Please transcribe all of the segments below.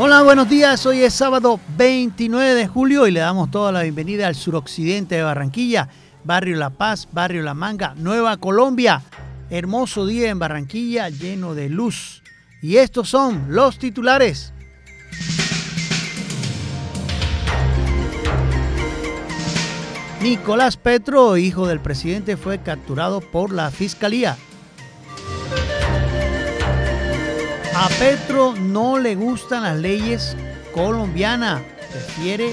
Hola, buenos días. Hoy es sábado 29 de julio y le damos toda la bienvenida al suroccidente de Barranquilla, Barrio La Paz, Barrio La Manga, Nueva Colombia. Hermoso día en Barranquilla lleno de luz. Y estos son los titulares. Nicolás Petro, hijo del presidente, fue capturado por la fiscalía. A Petro no le gustan las leyes colombianas, prefiere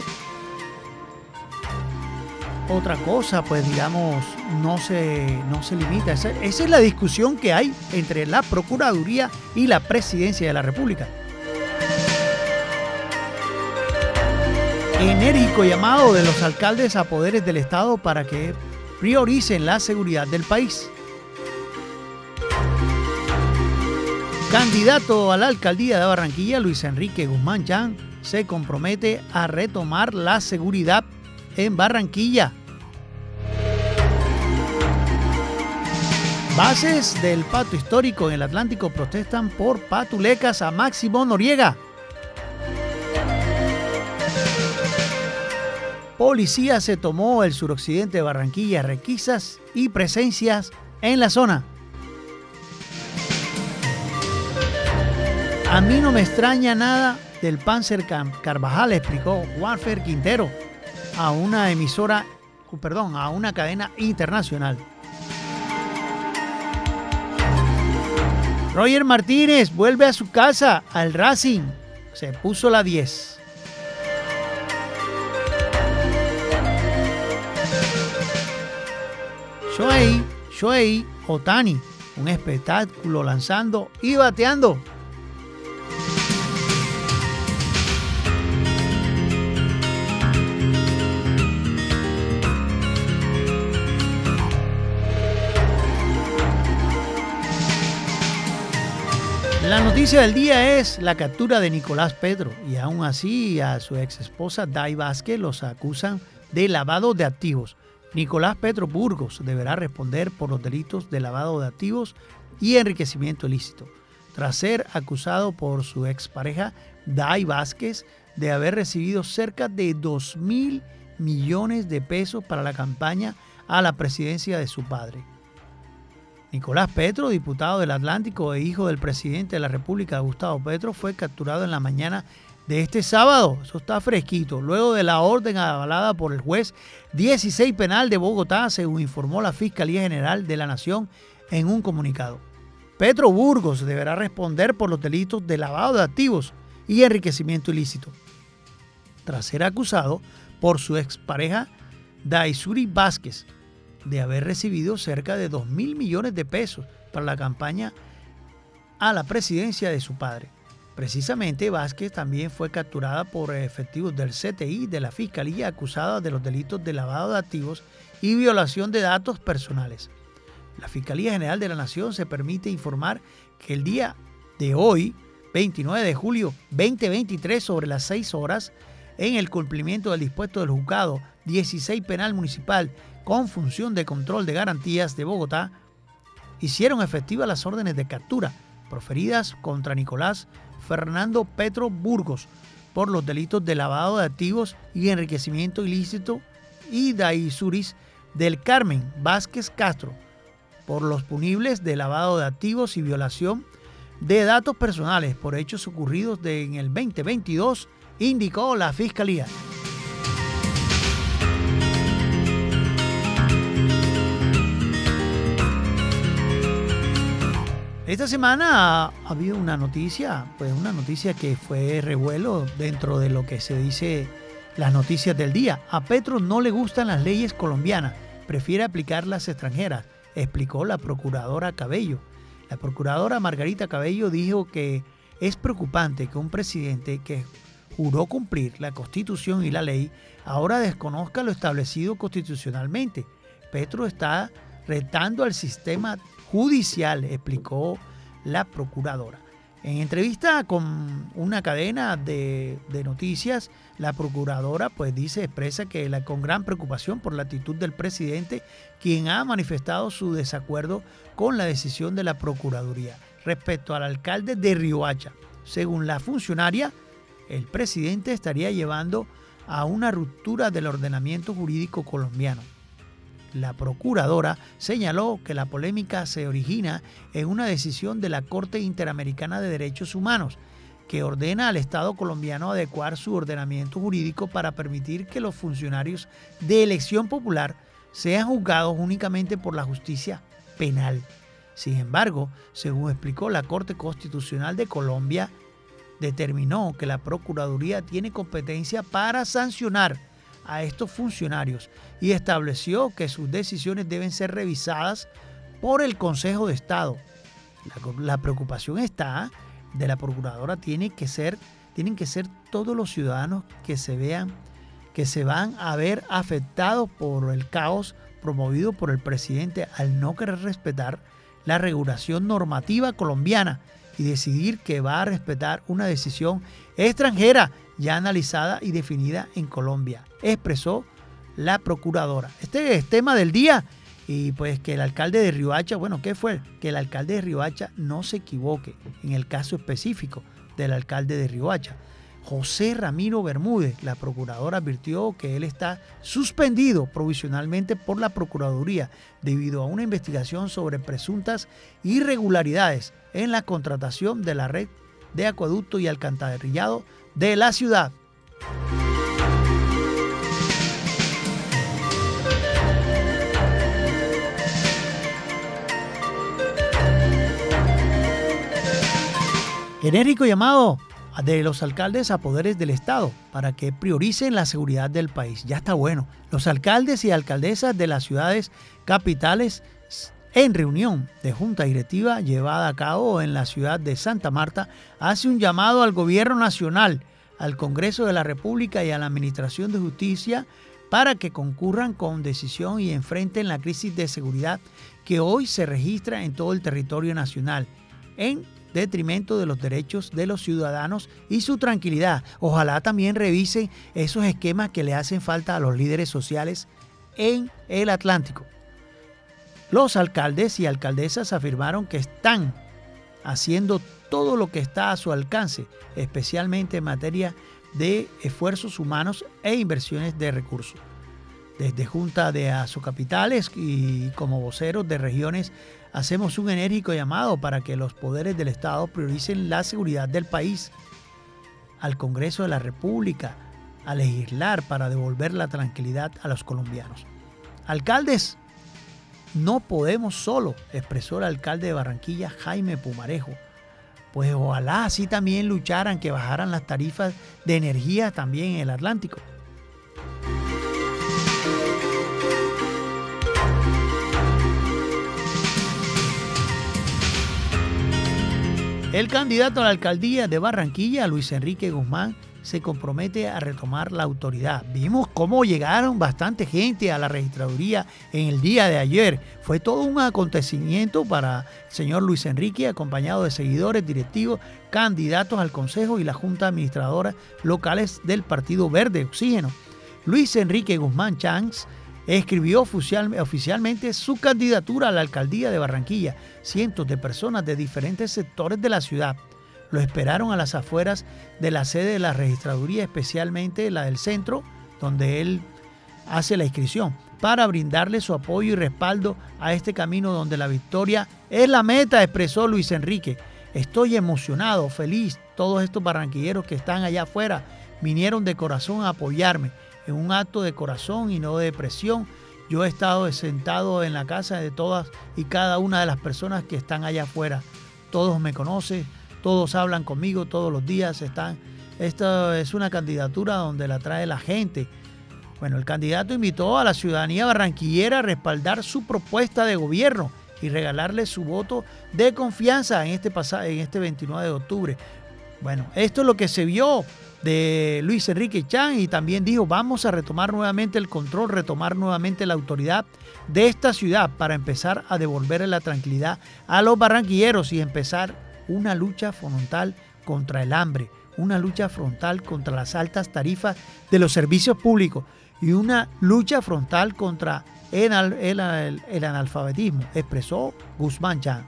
otra cosa, pues digamos, no se, no se limita. Esa, esa es la discusión que hay entre la Procuraduría y la Presidencia de la República. Enérgico llamado de los alcaldes a poderes del Estado para que prioricen la seguridad del país. Candidato a la alcaldía de Barranquilla, Luis Enrique Guzmán Chan, se compromete a retomar la seguridad en Barranquilla. Bases del pato histórico en el Atlántico protestan por patulecas a Máximo Noriega. Policía se tomó el suroccidente de Barranquilla, requisas y presencias en la zona. A mí no me extraña nada del Panzer Carvajal, explicó Juanfer Quintero a una emisora, perdón, a una cadena internacional. Roger Martínez vuelve a su casa, al Racing. Se puso la 10. Shohei, Shohei Otani, un espectáculo lanzando y bateando. Noticia del día es la captura de Nicolás Pedro y aún así a su ex esposa Dai Vázquez los acusan de lavado de activos. Nicolás Pedro Burgos deberá responder por los delitos de lavado de activos y enriquecimiento ilícito, tras ser acusado por su expareja Dai Vázquez de haber recibido cerca de 2 mil millones de pesos para la campaña a la presidencia de su padre. Nicolás Petro, diputado del Atlántico e hijo del presidente de la República, Gustavo Petro, fue capturado en la mañana de este sábado. Eso está fresquito. Luego de la orden avalada por el juez 16 penal de Bogotá, según informó la Fiscalía General de la Nación en un comunicado. Petro Burgos deberá responder por los delitos de lavado de activos y enriquecimiento ilícito, tras ser acusado por su expareja Daisuri Vázquez, de haber recibido cerca de 2 mil millones de pesos para la campaña a la presidencia de su padre. Precisamente Vázquez también fue capturada por efectivos del CTI de la Fiscalía acusada de los delitos de lavado de activos y violación de datos personales. La Fiscalía General de la Nación se permite informar que el día de hoy, 29 de julio 2023, sobre las 6 horas, en el cumplimiento del dispuesto del juzgado 16 Penal Municipal con función de control de garantías de Bogotá, hicieron efectivas las órdenes de captura proferidas contra Nicolás Fernando Petro Burgos por los delitos de lavado de activos y enriquecimiento ilícito y Daisuris del Carmen Vázquez Castro por los punibles de lavado de activos y violación de datos personales por hechos ocurridos en el 2022, indicó la Fiscalía. Esta semana ha habido una noticia, pues una noticia que fue revuelo dentro de lo que se dice las noticias del día. A Petro no le gustan las leyes colombianas, prefiere aplicar las extranjeras, explicó la procuradora Cabello. La procuradora Margarita Cabello dijo que es preocupante que un presidente que juró cumplir la constitución y la ley ahora desconozca lo establecido constitucionalmente. Petro está retando al sistema judicial, explicó la procuradora. En entrevista con una cadena de, noticias, la procuradora pues dice, expresa que la, con gran preocupación por la actitud del presidente, quien ha manifestado su desacuerdo con la decisión de la Procuraduría respecto al alcalde de Riohacha. Según la funcionaria, el presidente estaría llevando a una ruptura del ordenamiento jurídico colombiano. La procuradora señaló que la polémica se origina en una decisión de la Corte Interamericana de Derechos Humanos que ordena al Estado colombiano adecuar su ordenamiento jurídico para permitir que los funcionarios de elección popular sean juzgados únicamente por la justicia penal. Sin embargo, según explicó la Corte Constitucional de Colombia, determinó que la Procuraduría tiene competencia para sancionar a estos funcionarios y estableció que sus decisiones deben ser revisadas por el Consejo de Estado. La, preocupación está de la procuradora tiene que ser, tienen que ser todos los ciudadanos que se vean, que se van a ver afectados por el caos promovido por el presidente al no querer respetar la regulación normativa colombiana y decidir que va a respetar una decisión extranjera ya analizada y definida en Colombia, expresó la procuradora. Este es tema del día y pues que el alcalde de Riohacha, bueno, ¿qué fue? Que el alcalde de Riohacha no se equivoque en el caso específico del alcalde de Riohacha. José Ramiro Bermúdez, la procuradora advirtió que él está suspendido provisionalmente por la Procuraduría debido a una investigación sobre presuntas irregularidades en la contratación de la red de acueducto y alcantarillado de la ciudad. Enérico llamado de los alcaldes a poderes del Estado para que prioricen la seguridad del país. Ya está bueno. Los alcaldes y alcaldesas de las ciudades capitales en reunión de junta directiva llevada a cabo en la ciudad de Santa Marta hace un llamado al gobierno nacional, al Congreso de la República y a la Administración de Justicia para que concurran con decisión y enfrenten la crisis de seguridad que hoy se registra en todo el territorio nacional en detrimento de los derechos de los ciudadanos y su tranquilidad. Ojalá también revisen esos esquemas que le hacen falta a los líderes sociales en el Atlántico. Los alcaldes y alcaldesas afirmaron que están haciendo todo lo que está a su alcance, especialmente en materia de esfuerzos humanos e inversiones de recursos. Desde Junta de Azocapitales y como voceros de regiones hacemos un enérgico llamado para que los poderes del Estado prioricen la seguridad del país, al Congreso de la República, a legislar para devolver la tranquilidad a los colombianos. Alcaldes, no podemos solo, expresó el alcalde de Barranquilla, Jaime Pumarejo. Pues ojalá así también lucharan que bajaran las tarifas de energía también en el Atlántico. El candidato a la alcaldía de Barranquilla, Luis Enrique Guzmán, se compromete a retomar la autoridad. Vimos cómo llegaron bastante gente a la registraduría en el día de ayer. Fue todo un acontecimiento para el señor Luis Enrique, acompañado de seguidores, directivos, candidatos al Consejo y la Junta Administradora locales del Partido Verde Oxígeno. Luis Enrique Guzmán Changs escribió oficialmente su candidatura a la alcaldía de Barranquilla. Cientos de personas de diferentes sectores de la ciudad lo esperaron a las afueras de la sede de la registraduría, especialmente la del centro, donde él hace la inscripción, para brindarle su apoyo y respaldo a este camino donde la victoria es la meta, expresó Luis Enrique. Estoy emocionado, feliz. Todos estos barranquilleros que están allá afuera vinieron de corazón a apoyarme en un acto de corazón y no de presión. Yo he estado sentado en la casa de todas y cada una de las personas que están allá afuera. Todos me conocen, todos hablan conmigo todos los días. Están. Esta es una candidatura donde la trae la gente. Bueno, el candidato invitó a la ciudadanía barranquillera a respaldar su propuesta de gobierno y regalarle su voto de confianza en este, en este 29 de octubre. Bueno, esto es lo que se vio de Luis Enrique Chan y también dijo, vamos a retomar nuevamente el control, retomar nuevamente la autoridad de esta ciudad para empezar a devolverle la tranquilidad a los barranquilleros y empezar una lucha frontal contra el hambre, una lucha frontal contra las altas tarifas de los servicios públicos y una lucha frontal contra el, el analfabetismo, expresó Guzmán Chan.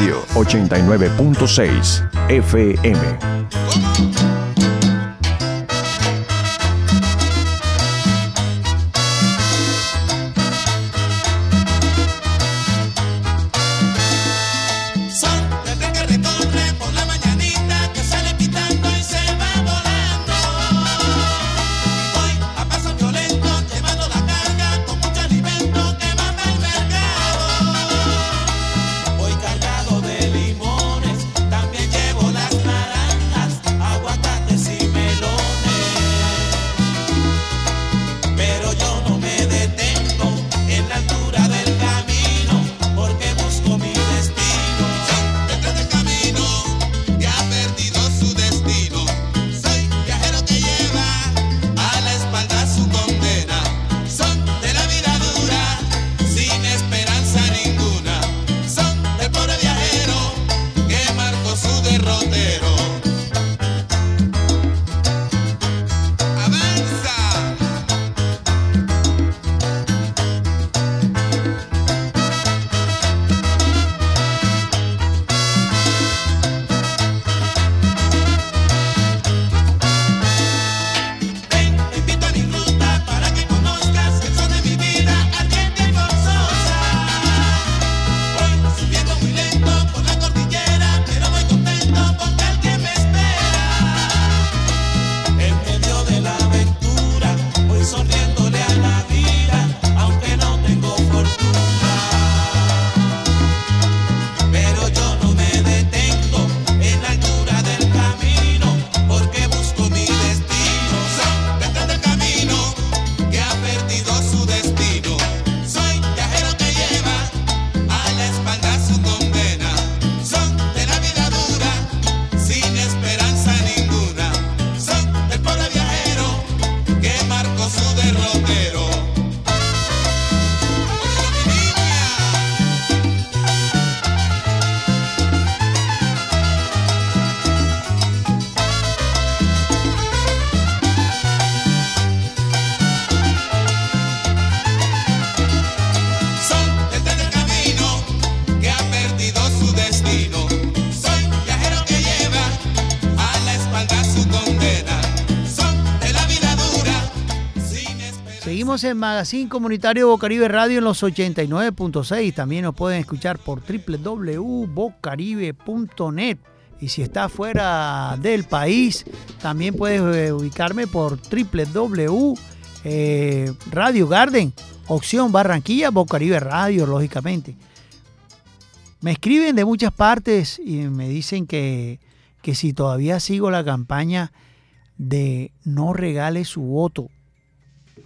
Radio 89.6 FM. Seguimos en Magazine Comunitario Bocaribe Radio en los 89.6. También nos pueden escuchar por www.bocaribe.net. Y si está fuera del país, también puedes eh, ubicarme por www eh, Garden, opción Barranquilla, Bocaribe Radio, lógicamente. Me escriben de muchas partes y me dicen que, que si todavía sigo la campaña de no regale su voto,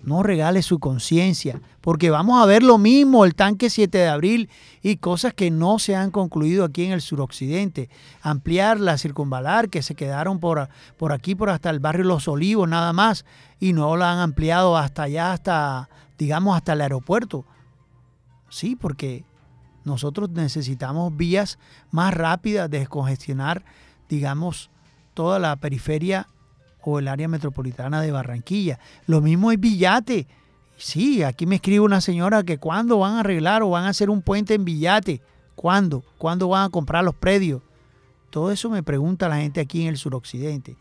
no regale su conciencia, porque vamos a ver lo mismo, el tanque 7 de abril y cosas que no se han concluido aquí en el suroccidente. Ampliar la circunvalar, que se quedaron por, por aquí, por hasta el barrio Los Olivos nada más, y no la han ampliado hasta allá, hasta, digamos, hasta el aeropuerto. Sí, porque nosotros necesitamos vías más rápidas de descongestionar, digamos, toda la periferia o el área metropolitana de Barranquilla. Lo mismo es Villate. Sí, aquí me escribe una señora que cuándo van a arreglar o van a hacer un puente en Villate. ¿Cuándo? ¿Cuándo van a comprar los predios? Todo eso me pregunta la gente aquí en el suroccidente.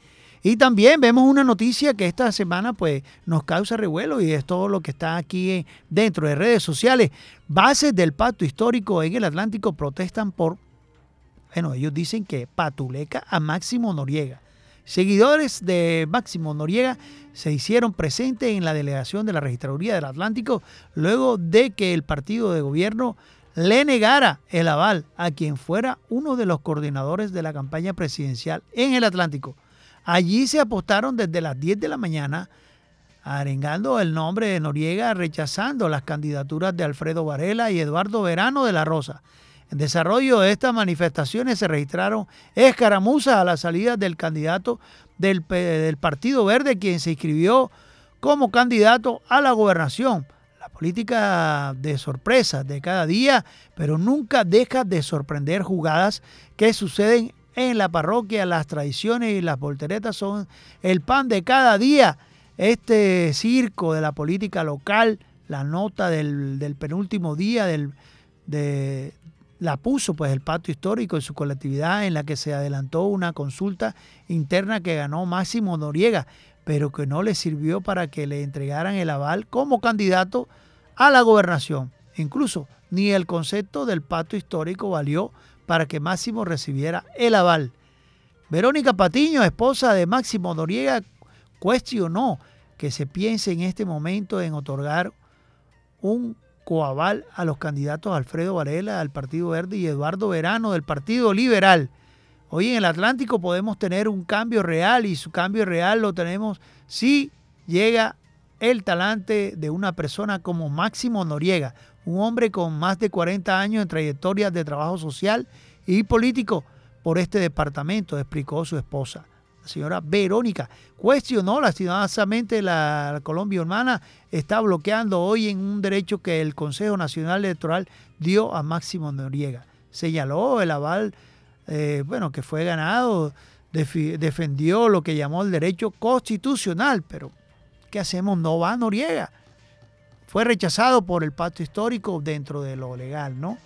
Y también vemos una noticia que esta semana pues nos causa revuelo y es todo lo que está aquí dentro de redes sociales. Bases del pacto histórico en el Atlántico protestan por, bueno, ellos dicen que patuleca a Máximo Noriega. Seguidores de Máximo Noriega se hicieron presentes en la delegación de la Registraduría del Atlántico luego de que el partido de gobierno le negara el aval a quien fuera uno de los coordinadores de la campaña presidencial en el Atlántico. Allí se apostaron desde las 10 de la mañana arengando el nombre de Noriega, rechazando las candidaturas de Alfredo Varela y Eduardo Verano de la Rosa. En desarrollo de estas manifestaciones se registraron escaramuzas a la salida del candidato del, Partido Verde, quien se inscribió como candidato a la gobernación. La política de sorpresa de cada día, pero nunca deja de sorprender jugadas que suceden en la parroquia. Las tradiciones y las volteretas son el pan de cada día. Este circo de la política local, la nota del, del penúltimo día del, de, la puso pues el pacto histórico en su colectividad en la que se adelantó una consulta interna que ganó Máximo Noriega, pero que no le sirvió para que le entregaran el aval como candidato a la gobernación. Incluso ni el concepto del pacto histórico valió para que Máximo recibiera el aval. Verónica Patiño, esposa de Máximo Noriega, cuestionó que se piense en este momento en otorgar un coaval a los candidatos Alfredo Varela del Partido Verde y Eduardo Verano del Partido Liberal. Hoy en el Atlántico podemos tener un cambio real y su cambio real lo tenemos si llega el talante de una persona como Máximo Noriega, un hombre con más de 40 años en trayectoria de trabajo social y político por este departamento, explicó su esposa. La señora Verónica cuestionó lastimosamente la, la Colombia Humana está bloqueando hoy en un derecho que el Consejo Nacional Electoral dio a Máximo Noriega. Señaló el aval, eh, bueno, que fue ganado, defendió lo que llamó el derecho constitucional, pero ¿qué hacemos? No va Noriega fue rechazado por el pacto histórico dentro de lo legal, ¿no?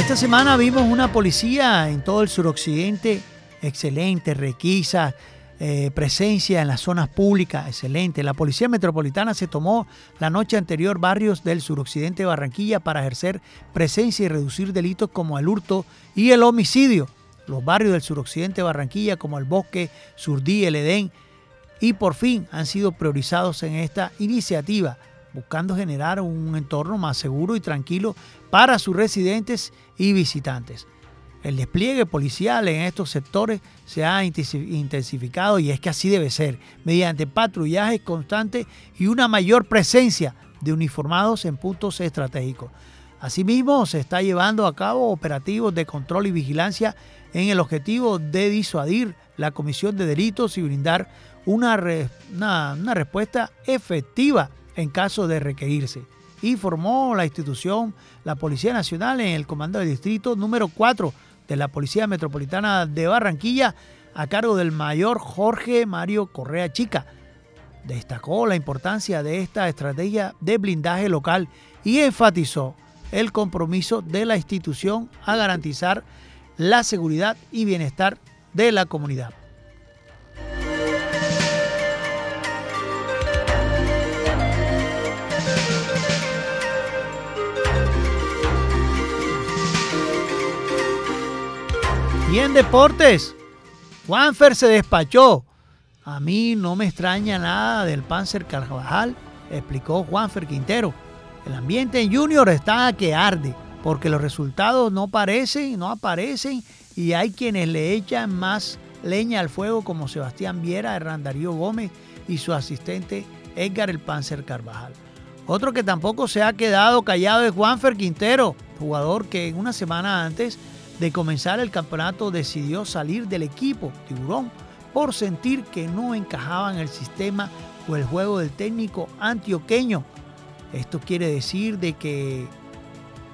Esta semana vimos una policía en todo el suroccidente excelente, requisa, eh, presencia en las zonas públicas, excelente. La Policía Metropolitana se tomó la noche anterior barrios del suroccidente de Barranquilla para ejercer presencia y reducir delitos como el hurto y el homicidio. Los barrios del suroccidente de Barranquilla como el Bosque, Surdí, el Edén y por fin han sido priorizados en esta iniciativa, buscando generar un entorno más seguro y tranquilo para sus residentes y visitantes. El despliegue policial en estos sectores se ha intensificado y es que así debe ser, mediante patrullajes constantes y una mayor presencia de uniformados en puntos estratégicos. Asimismo, se está llevando a cabo operativos de control y vigilancia en el objetivo de disuadir la comisión de delitos y brindar una, una respuesta efectiva en caso de requerirse informó la institución, la Policía Nacional, en el Comando del Distrito número 4 de la Policía Metropolitana de Barranquilla a cargo del mayor Jorge Mario Correa Chica. Destacó la importancia de esta estrategia de blindaje local y enfatizó el compromiso de la institución a garantizar la seguridad y bienestar de la comunidad. Y en deportes, Juanfer se despachó. A mí no me extraña nada del Panzer Carvajal, explicó Juanfer Quintero. El ambiente en Junior está que arde, porque los resultados no parecen, no aparecen, y hay quienes le echan más leña al fuego, como Sebastián Viera, Hernán Darío Gómez y su asistente Edgar el Panzer Carvajal. Otro que tampoco se ha quedado callado es Juanfer Quintero, jugador que una semana antes de comenzar el campeonato decidió salir del equipo Tiburón por sentir que no encajaba en el sistema o el juego del técnico antioqueño. Esto quiere decir de que,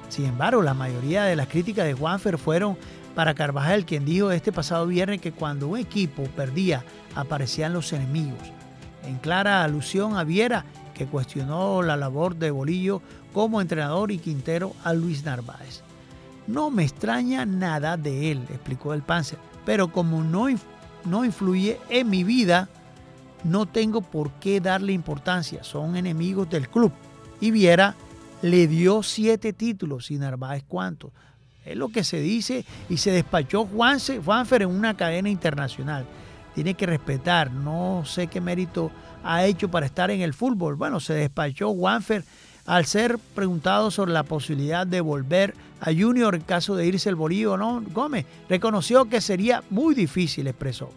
sin embargo, la mayoría de las críticas de Juanfer fueron para Carvajal, quien dijo este pasado viernes que cuando un equipo perdía aparecían los enemigos. En clara alusión a Viera, que cuestionó la labor de Bolillo como entrenador y Quintero a Luis Narváez. No me extraña nada de él, explicó el Panzer, pero como no, no influye en mi vida, no tengo por qué darle importancia, son enemigos del club. Y Viera le dio siete títulos y Narváez cuántos. Es lo que se dice y se despachó Juanse, Juanfer en una cadena internacional. Tiene que respetar, no sé qué mérito ha hecho para estar en el fútbol. Bueno, se despachó Juanfer al ser preguntado sobre la posibilidad de volver a Junior en caso de irse el Bolívar no, Gómez reconoció que sería muy difícil, expresó.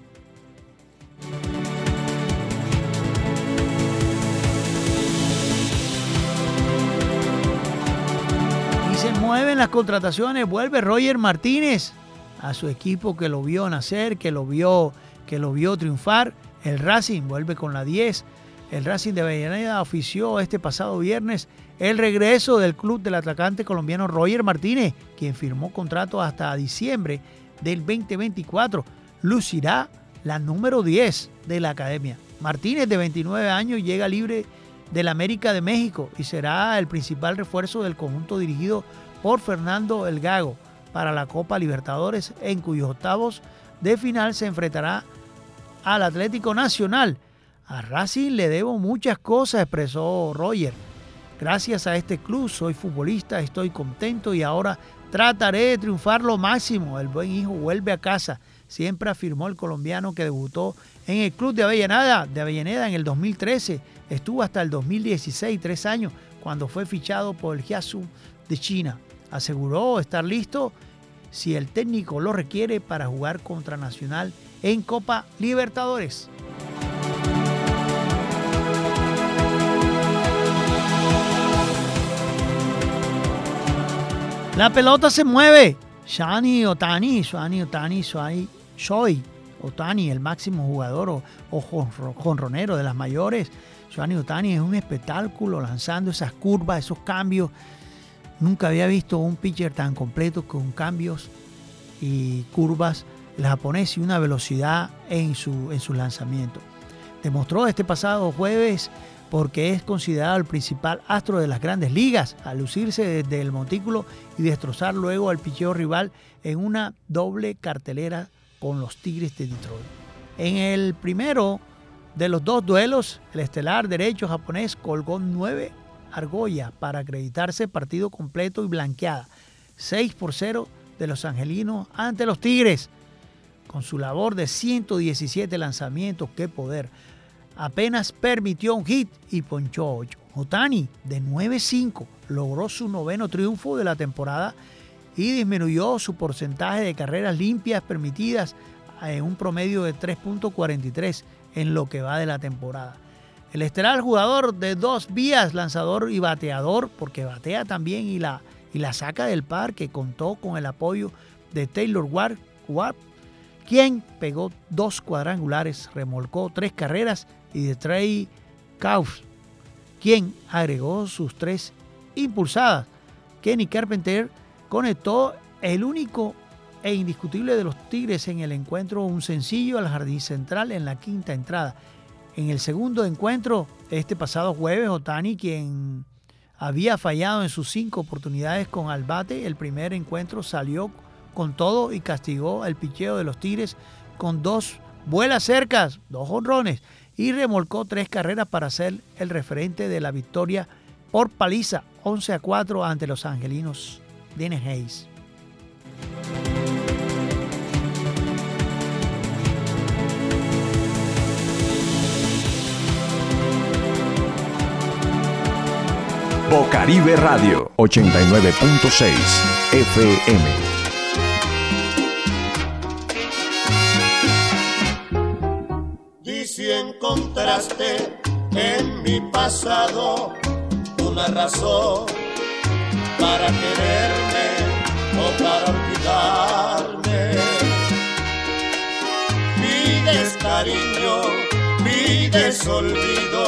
Y se mueven las contrataciones, vuelve Roger Martínez a su equipo que lo vio nacer, que lo vio, que lo vio triunfar. El Racing vuelve con la 10 el Racing de Avellaneda ofició este pasado viernes el regreso del club del atacante colombiano Roger Martínez, quien firmó contrato hasta diciembre del 2024. Lucirá la número 10 de la academia. Martínez, de 29 años, llega libre del América de México y será el principal refuerzo del conjunto dirigido por Fernando El Gago para la Copa Libertadores, en cuyos octavos de final se enfrentará al Atlético Nacional a Racing le debo muchas cosas, expresó Roger. Gracias a este club soy futbolista, estoy contento y ahora trataré de triunfar lo máximo. El buen hijo vuelve a casa, siempre afirmó el colombiano que debutó en el club de Avellaneda, en el 2013. Estuvo hasta el 2016, tres años, cuando fue fichado por el Jiasu de China. Aseguró estar listo si el técnico lo requiere para jugar contra Nacional en Copa Libertadores. La pelota se mueve. Shani Otani, Shani Otani, Shoy Otani, el máximo jugador o, o jonronero de las mayores. Shani Otani es un espectáculo lanzando esas curvas, esos cambios. Nunca había visto un pitcher tan completo con cambios y curvas. El japonés y una velocidad en su, en su lanzamiento. Demostró este pasado jueves porque es considerado el principal astro de las grandes ligas, al lucirse desde el montículo y destrozar luego al picheo rival en una doble cartelera con los Tigres de Detroit. En el primero de los dos duelos, el estelar derecho japonés colgó nueve argollas para acreditarse partido completo y blanqueada. 6 por 0 de los angelinos ante los Tigres. Con su labor de 117 lanzamientos, qué poder apenas permitió un hit y ponchó 8. Otani, de 9-5, logró su noveno triunfo de la temporada y disminuyó su porcentaje de carreras limpias permitidas en un promedio de 3.43 en lo que va de la temporada. El estelar jugador de dos vías, lanzador y bateador, porque batea también y la, y la saca del parque, contó con el apoyo de Taylor Ward, quien pegó dos cuadrangulares, remolcó tres carreras y de Trey Kauf, quien agregó sus tres impulsadas. Kenny Carpenter conectó el único e indiscutible de los Tigres en el encuentro, un sencillo al jardín central en la quinta entrada. En el segundo encuentro, este pasado jueves, Otani, quien había fallado en sus cinco oportunidades con Albate, el primer encuentro salió con todo y castigó el picheo de los Tigres con dos vuelas cercas, dos honrones, y remolcó tres carreras para ser el referente de la victoria por paliza 11 a 4 ante los angelinos Dennis Hayes. Bocaribe Radio 89.6 FM. Encontraste en mi pasado una razón para quererme o para olvidarme, pides cariño, pides olvido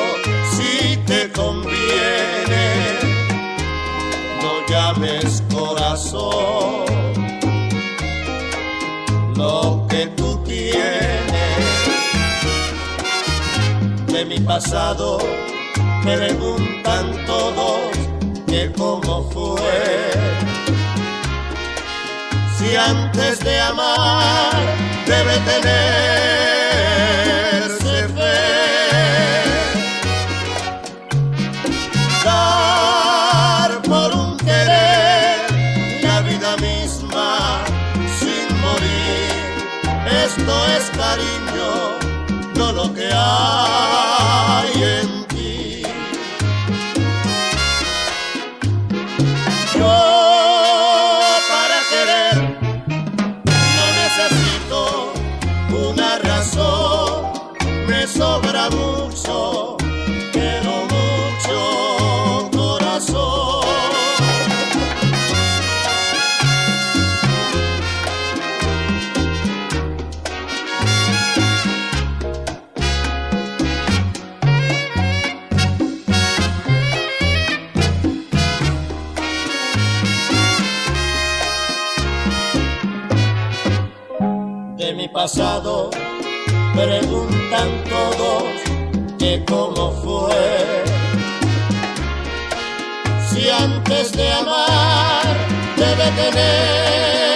si te conviene. Llames corazón lo que tú tienes de mi pasado me preguntan todos que cómo fue. Si antes de amar debe tenerse que cómo fue. Si antes de amar debe tenerse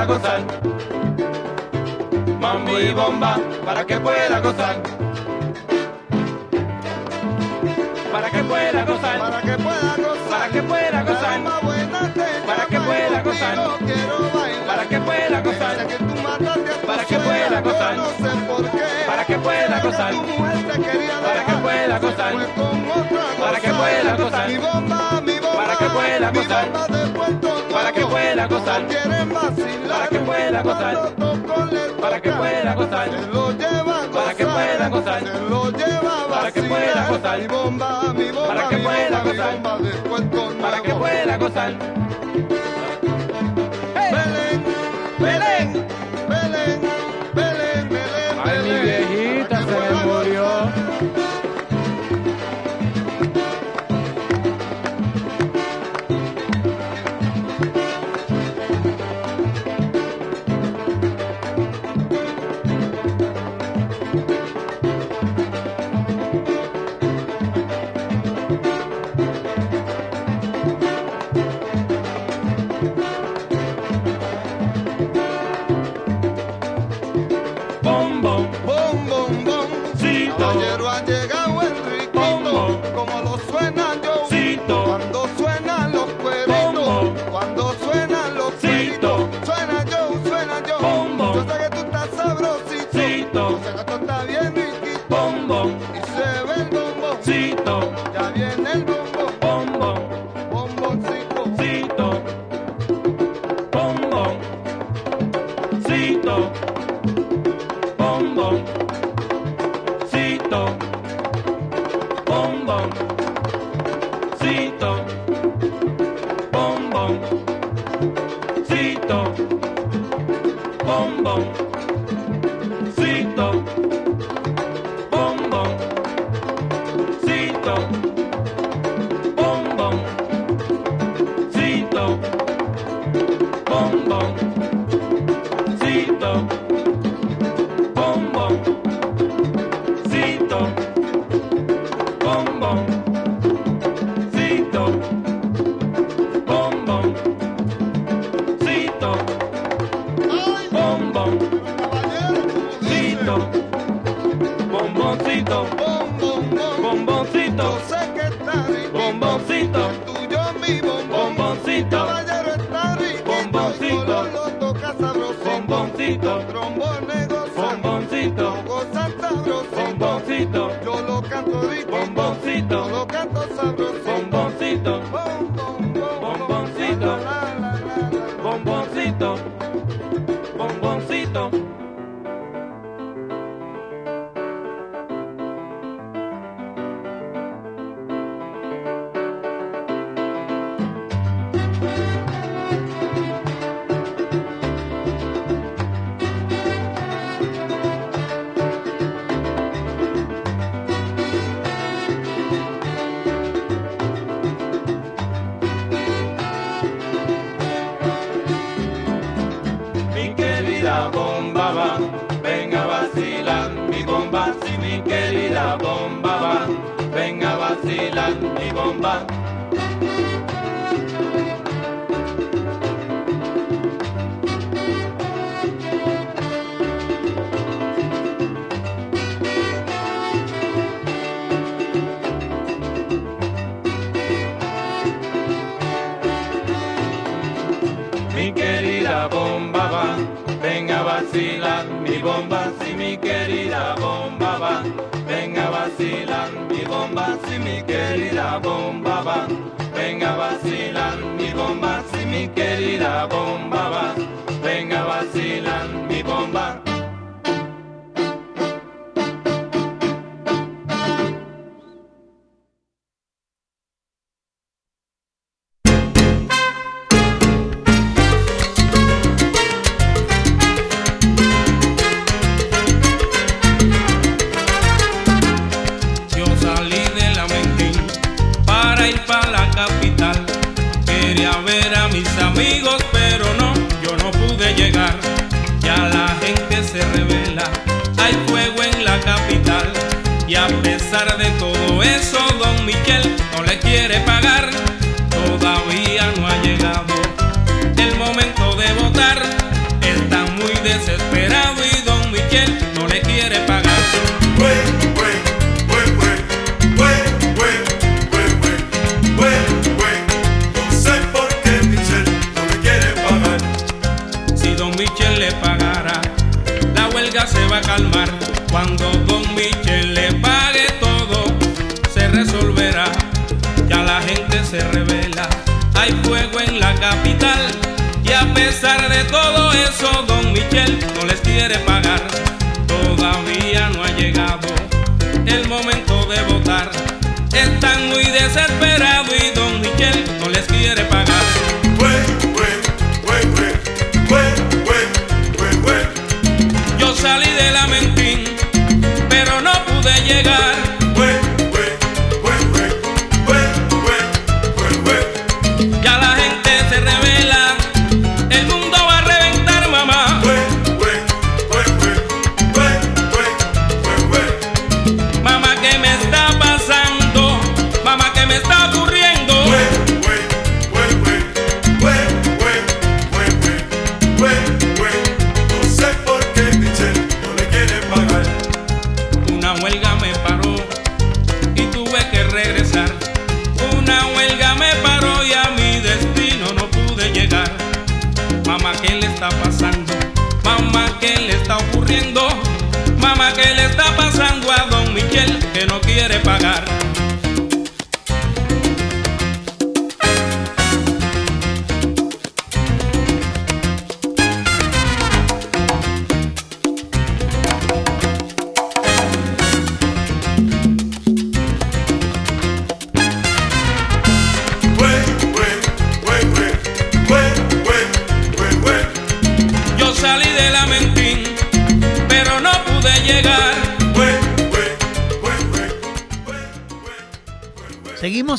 pueda gozar. Mambo y bomba, para que pueda gozar. Para que pueda gozar. Para que pueda gozar. Para que pueda gozar. Para que pueda gozar. Para que pueda gozar. Para que pueda gozar. Para que pueda gozar. Para que pueda gozar. Para que pueda gozar. Para que pueda gozar para que pueda gozar. Quieren vacilar, para que pueda gozar. Para que pueda gozar. lo lleva Para que pueda gozar. lo lleva Para que pueda gozar. Mi bomba, mi bomba, para que pueda gozar. Para que pueda gozar. trombolito, trombón.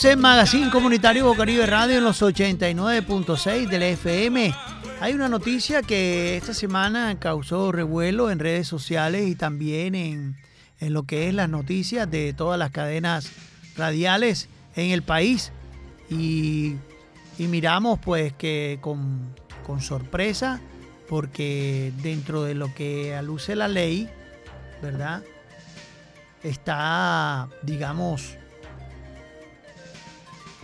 En Magazine Comunitario Bocaribe Radio en los 89.6 del FM. Hay una noticia que esta semana causó revuelo en redes sociales y también en, en lo que es las noticias de todas las cadenas radiales en el país. Y, y miramos pues que con, con sorpresa, porque dentro de lo que aluce la ley, ¿verdad? Está, digamos,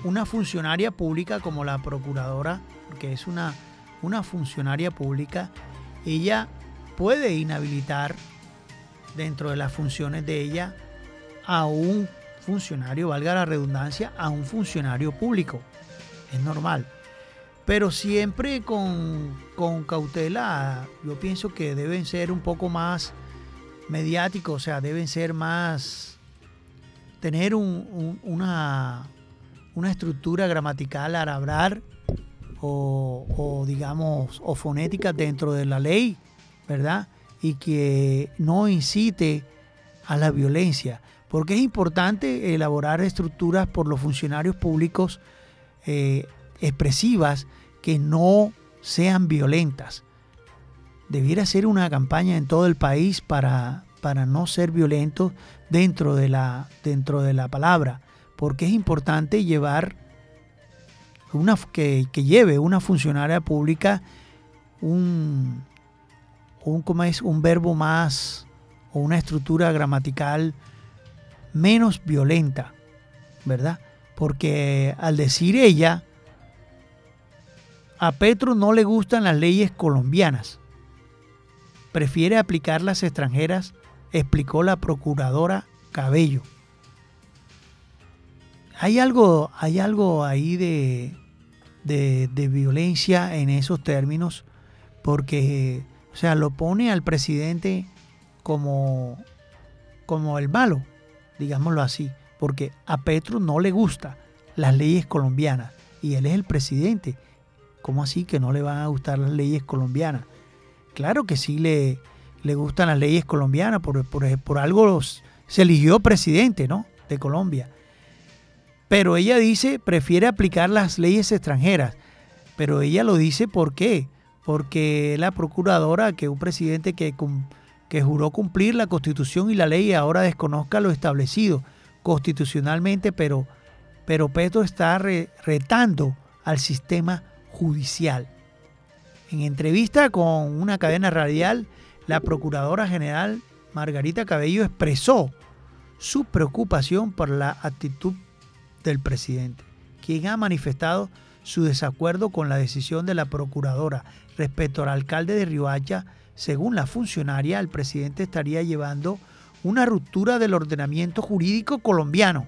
una funcionaria pública como la procuradora, porque es una, una funcionaria pública, ella puede inhabilitar dentro de las funciones de ella a un funcionario, valga la redundancia, a un funcionario público. Es normal. Pero siempre con, con cautela, yo pienso que deben ser un poco más mediáticos, o sea, deben ser más, tener un- un- una, una estructura gramatical al hablar o, o, digamos o fonética dentro de la ley, ¿verdad? Y que no incite a la violencia, porque es importante elaborar estructuras por los funcionarios públicos eh, expresivas que no sean violentas. Debiera ser una campaña en todo el país para, para no ser violentos dentro de la, dentro de la palabra porque es importante llevar una que, que lleve una funcionaria pública un, un, ¿cómo es? un verbo más o una estructura gramatical menos violenta, ¿verdad? Porque al decir ella, a Petro no le gustan las leyes colombianas, prefiere aplicar las extranjeras, explicó la procuradora Cabello hay algo, hay algo ahí de, de, de violencia en esos términos, porque, o sea, lo pone al presidente como, como el malo, digámoslo así, porque a Petro no le gustan las leyes colombianas y él es el presidente. ¿Cómo así que no le van a gustar las leyes colombianas? Claro que sí le, le gustan las leyes colombianas, por, por, por algo se eligió presidente, ¿no? De Colombia. Pero ella dice, prefiere aplicar las leyes extranjeras. Pero ella lo dice ¿por qué? Porque la procuradora, que un presidente que, juró cumplir la constitución y la ley ahora desconozca lo establecido constitucionalmente, pero, pero Petro está re- retando al sistema judicial. En entrevista con una cadena radial, la Procuradora General Margarita Cabello expresó su preocupación por la actitud del presidente, quien ha manifestado su desacuerdo con la decisión de la Procuradora respecto al alcalde de Riohacha. Según la funcionaria, el presidente estaría llevando una ruptura del ordenamiento jurídico colombiano.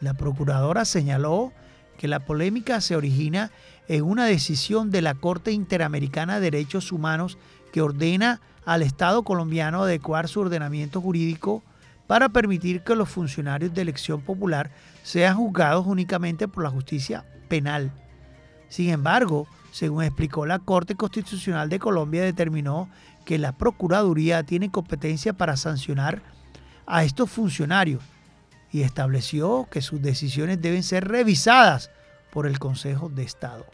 La procuradora señaló que la polémica se origina en una decisión de la Corte Interamericana de Derechos Humanos que ordena al Estado colombiano adecuar su ordenamiento jurídico para permitir que los funcionarios de elección popular sean juzgados únicamente por la justicia penal. Sin embargo, según explicó la Corte Constitucional de Colombia, determinó que la Procuraduría tiene competencia para sancionar a estos funcionarios y estableció que sus decisiones deben ser revisadas por el Consejo de Estado.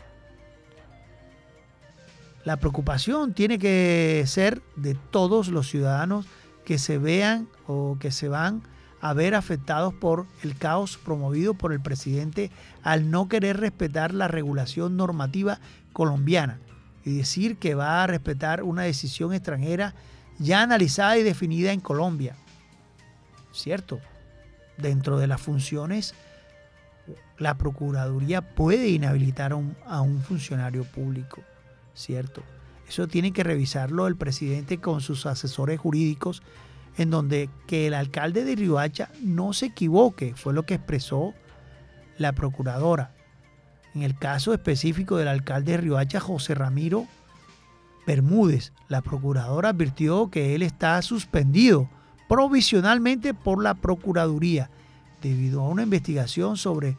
La preocupación tiene que ser de todos los ciudadanos que se vean o que se van a ver afectados por el caos promovido por el presidente al no querer respetar la regulación normativa colombiana y decir que va a respetar una decisión extranjera ya analizada y definida en Colombia. ¿Cierto? Dentro de las funciones, la Procuraduría puede inhabilitar a un, funcionario público. ¿Cierto? Eso tiene que revisarlo el presidente con sus asesores jurídicos, en donde que el alcalde de Riohacha no se equivoque, fue lo que expresó la procuradora. En el caso específico del alcalde de Riohacha, José Ramiro Bermúdez, la procuradora advirtió que él está suspendido provisionalmente por la Procuraduría debido a una investigación sobre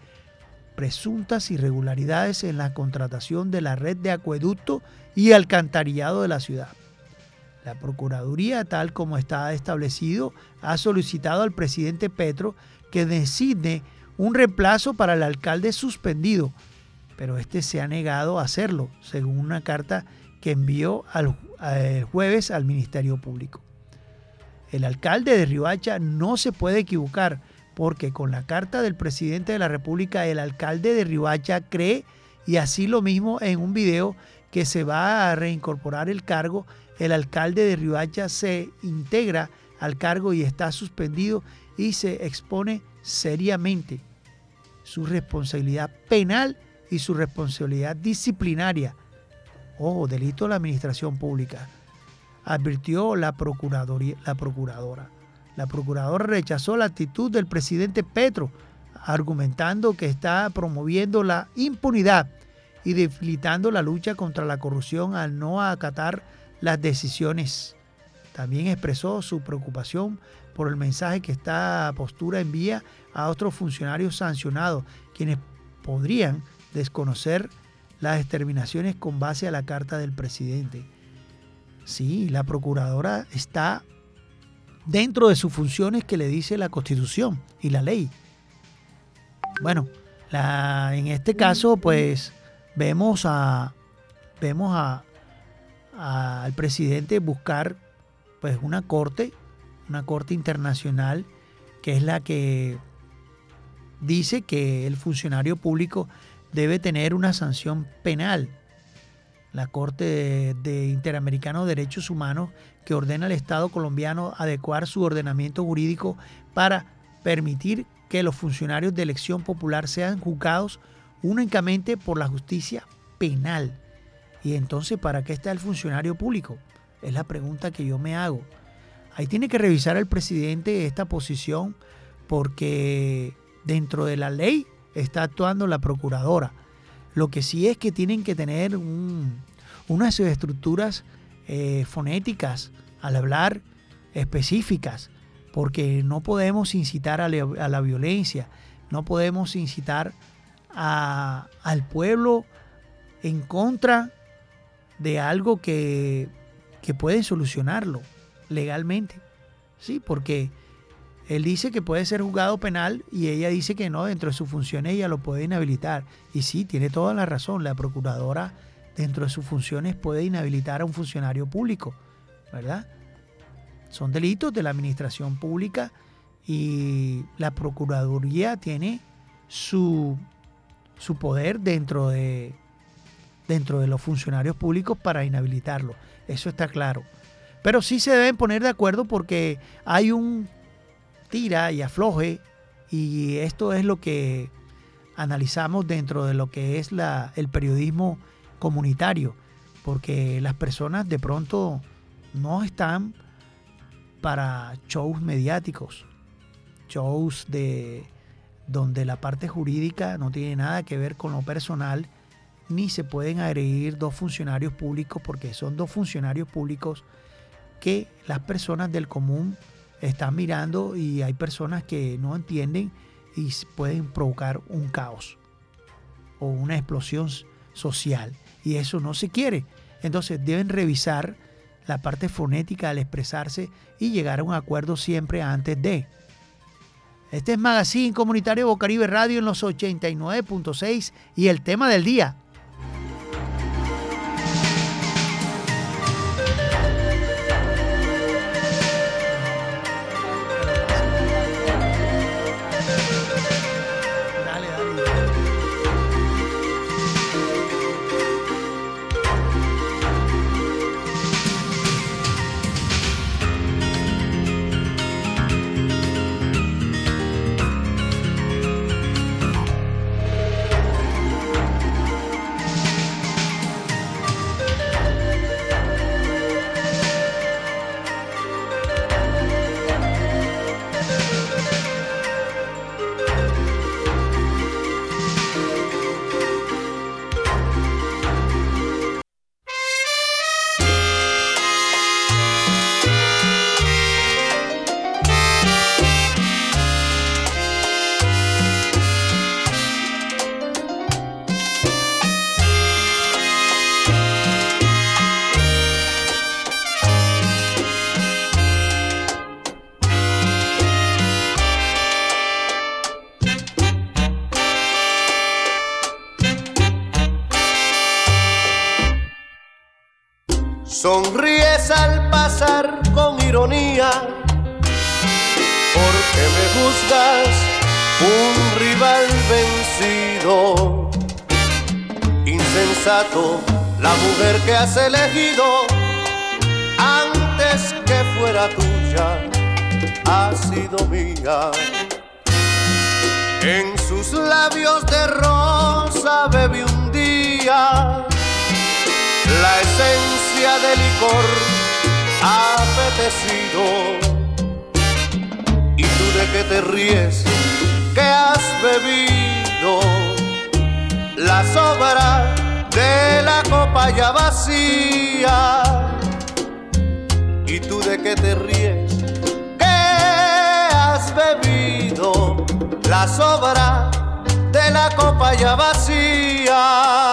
presuntas irregularidades en la contratación de la red de acueducto y alcantarillado de la ciudad. La Procuraduría, tal como está establecido, ha solicitado al presidente Petro que designe un reemplazo para el alcalde suspendido, pero este se ha negado a hacerlo, según una carta que envió al, el jueves al Ministerio Público. El alcalde de Riohacha no se puede equivocar porque con la carta del presidente de la República el alcalde de Riohacha cree y así lo mismo en un video que se va a reincorporar el cargo, el alcalde de Riohacha se integra al cargo y está suspendido y se expone seriamente su responsabilidad penal y su responsabilidad disciplinaria. Ojo, delito de la administración pública. Advirtió la, la procuradora. La procuradora rechazó la actitud del presidente Petro, argumentando que está promoviendo la impunidad y debilitando la lucha contra la corrupción al no acatar las decisiones. También expresó su preocupación por el mensaje que esta postura envía a otros funcionarios sancionados, quienes podrían desconocer las determinaciones con base a la carta del presidente. Sí, la procuradora está dentro de sus funciones que le dice la Constitución y la ley. Bueno, la, en este caso, pues vemos a vemos a, al presidente buscar pues una corte, una corte internacional que es la que dice que el funcionario público debe tener una sanción penal la Corte de, de, de Derechos Humanos que ordena al Estado colombiano adecuar su ordenamiento jurídico para permitir que los funcionarios de elección popular sean juzgados únicamente por la justicia penal. Y entonces, ¿para qué está el funcionario público? Es la pregunta que yo me hago. Ahí tiene que revisar el presidente esta posición porque dentro de la ley está actuando la procuradora lo que sí es que tienen que tener un, unas estructuras eh, fonéticas al hablar específicas, porque no podemos incitar a, la, violencia, no podemos incitar al pueblo en contra de algo que, que pueden solucionarlo legalmente. Sí, porque él dice que puede ser juzgado penal y ella dice que no, dentro de sus funciones ella lo puede inhabilitar. Y sí, tiene toda la razón, la procuradora dentro de sus funciones puede inhabilitar a un funcionario público, ¿verdad? Son delitos de la administración pública y la Procuraduría tiene su, su poder dentro de, dentro de los funcionarios públicos para inhabilitarlo. Eso está claro. Pero sí se deben poner de acuerdo porque hay un tira y afloje. Y esto es lo que analizamos dentro de lo que es el periodismo comunitario, porque las personas de pronto no están para shows mediáticos, shows de donde la parte jurídica no tiene nada que ver con lo personal, ni se pueden agredir dos funcionarios públicos porque son dos funcionarios públicos que las personas del común están mirando y hay personas que no entienden y pueden provocar un caos o una explosión social y eso no se quiere. Entonces deben revisar la parte fonética al expresarse y llegar a un acuerdo siempre antes de. Este es Magazine Comunitario Bocaribe Radio en los 89.6 y el tema del día. Vencido. Insensato, la mujer que has elegido, antes que fuera tuya, ha sido mía. En sus labios de rosa bebí un día la esencia del licor apetecido. ¿Y tú de qué te ríes? ¿Qué has bebido? La sobra de la copa ya vacía. ¿Y tú de qué te ríes? ¿Qué has bebido? La sobra de la copa ya vacía.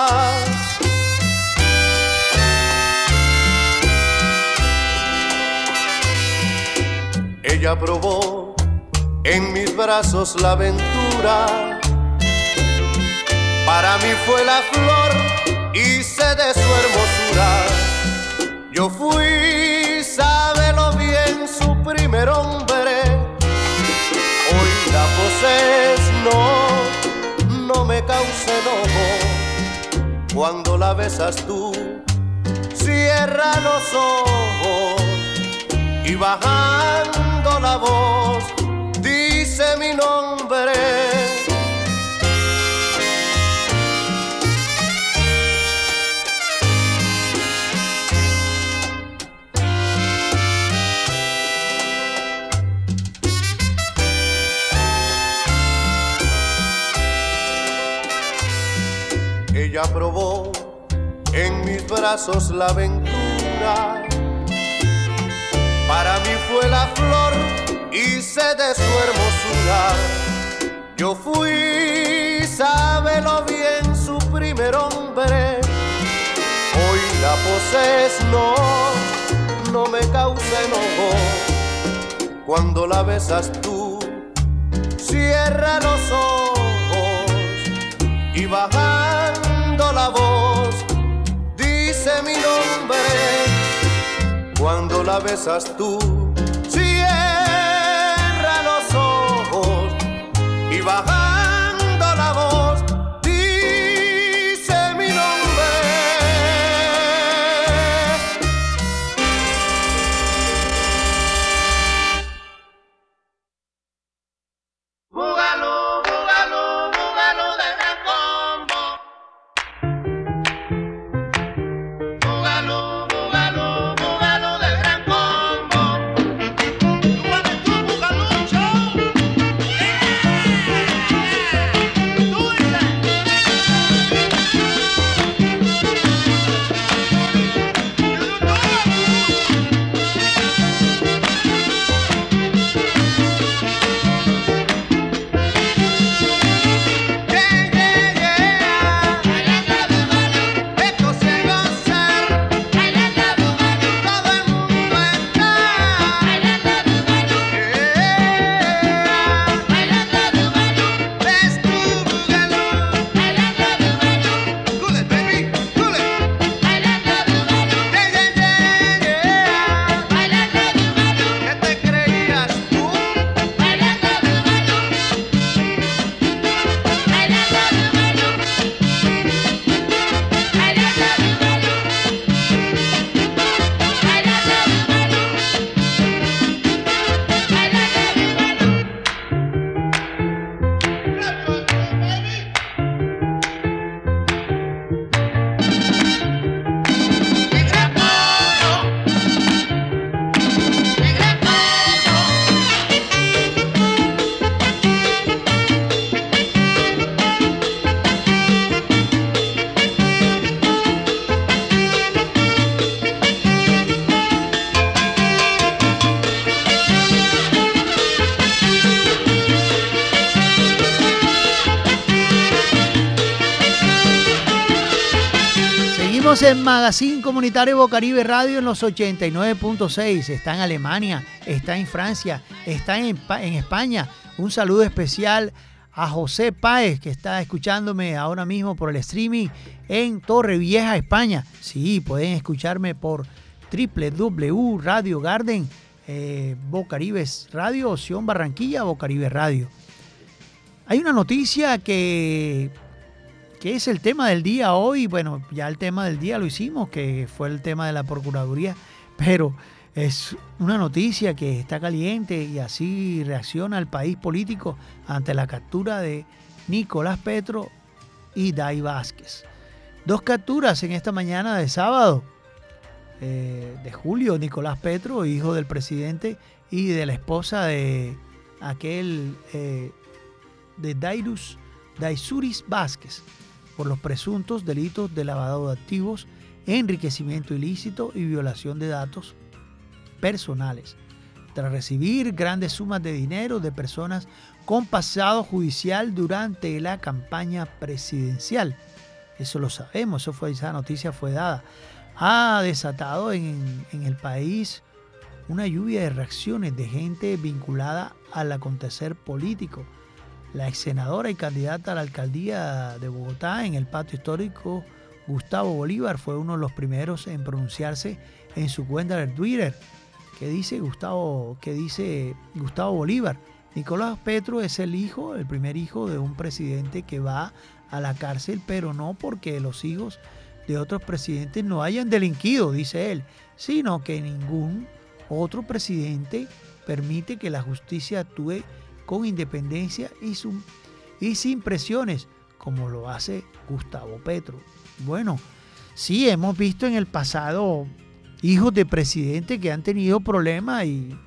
Ella probó en mis brazos la aventura. Para mí fue la flor y sé de su hermosura. Yo fui, sábelo bien, su primer hombre. Hoy la poses, no, no me causa enojo. Cuando la besas tú, cierra los ojos y bajando la voz dice mi nombre. Ella probó en mis brazos la aventura para mí fue la flor sé de su hermosura. Yo fui, sábelo bien, su primer hombre. Hoy la poses, no, no me causa enojo. Cuando la besas tú, cierra los ojos y bajando la voz, dice mi nombre cuando la besas tú. Y bajando Comunitario Bocaribe Radio en los 89.6. Está en Alemania, está en Francia, está en, en España. Un saludo especial a José Páez, que está escuchándome ahora mismo por el streaming en Torre Vieja, España. Sí, pueden escucharme por www Radio Garden, eh, Bocaribes Radio, Barranquilla, Bocaribe Radio. Hay una noticia que que es el tema del día hoy. Bueno, ya el tema del día lo hicimos, que fue el tema de la Procuraduría, pero es una noticia que está caliente y así reacciona el país político ante la captura de Nicolás Petro y Dai Vázquez. Dos capturas en esta mañana de sábado eh, de julio. Nicolás Petro, hijo del presidente y de la esposa de aquel eh, de Dairus, Daisuris Vázquez por los presuntos delitos de lavado de activos, enriquecimiento ilícito y violación de datos personales, tras recibir grandes sumas de dinero de personas con pasado judicial durante la campaña presidencial. Eso lo sabemos, eso fue, esa noticia fue dada. Ha desatado en, en el país una lluvia de reacciones de gente vinculada al acontecer político la ex senadora y candidata a la alcaldía de Bogotá en el patio histórico, Gustavo Bolívar, fue uno de los primeros en pronunciarse en su cuenta de Twitter. ¿Qué dice Gustavo, qué dice Gustavo Bolívar? Nicolás Petro es el hijo, el primer hijo de un presidente que va a la cárcel, pero no porque los hijos de otros presidentes no hayan delinquido, dice él, sino que ningún otro presidente permite que la justicia actúe con independencia y, su- sin presiones, como lo hace Gustavo Petro. Bueno, sí, hemos visto en el pasado hijos de presidentes que han tenido problemas y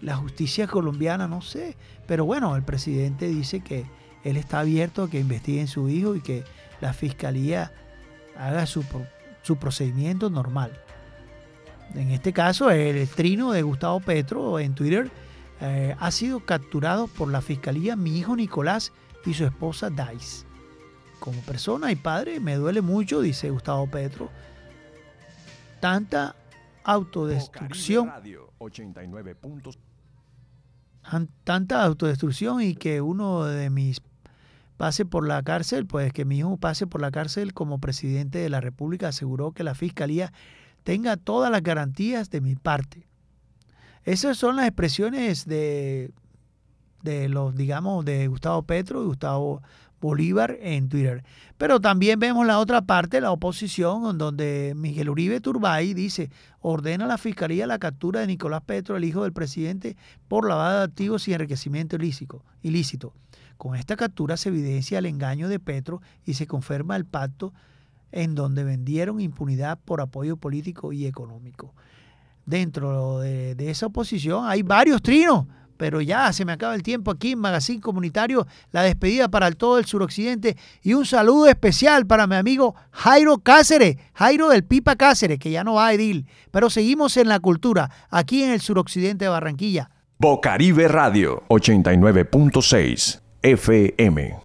la justicia colombiana, no sé, pero bueno, el presidente dice que él está abierto a que investiguen su hijo y que la fiscalía haga su procedimiento normal. En este caso, el trino de Gustavo Petro en Twitter eh, ha sido capturado por la fiscalía mi hijo Nicolás y su esposa Dice. Como persona y padre me duele mucho, dice Gustavo Petro, tanta autodestrucción, Radio 89. an- tanta autodestrucción y que uno de mis pase por la cárcel, pues que mi hijo pase por la cárcel como presidente de la República, aseguró que la fiscalía tenga todas las garantías de mi parte. Esas son las expresiones de, de los, digamos, de Gustavo Petro y Gustavo Bolívar en Twitter. Pero también vemos la otra parte, la oposición, en donde Miguel Uribe Turbay dice, ordena a la Fiscalía la captura de Nicolás Petro, el hijo del presidente, por lavado de activos y enriquecimiento ilícito. ilícito. Con esta captura se evidencia el engaño de Petro y se confirma el pacto en donde vendieron impunidad por apoyo político y económico. Dentro de, esa oposición hay varios trinos, pero ya se me acaba el tiempo aquí en Magazine Comunitario. La despedida para el todo el suroccidente y un saludo especial para mi amigo Jairo Cáceres, Jairo del Pipa Cáceres, que ya no va a Edil. Pero seguimos en la cultura, aquí en el suroccidente de Barranquilla. Bocaribe Radio 89.6 FM.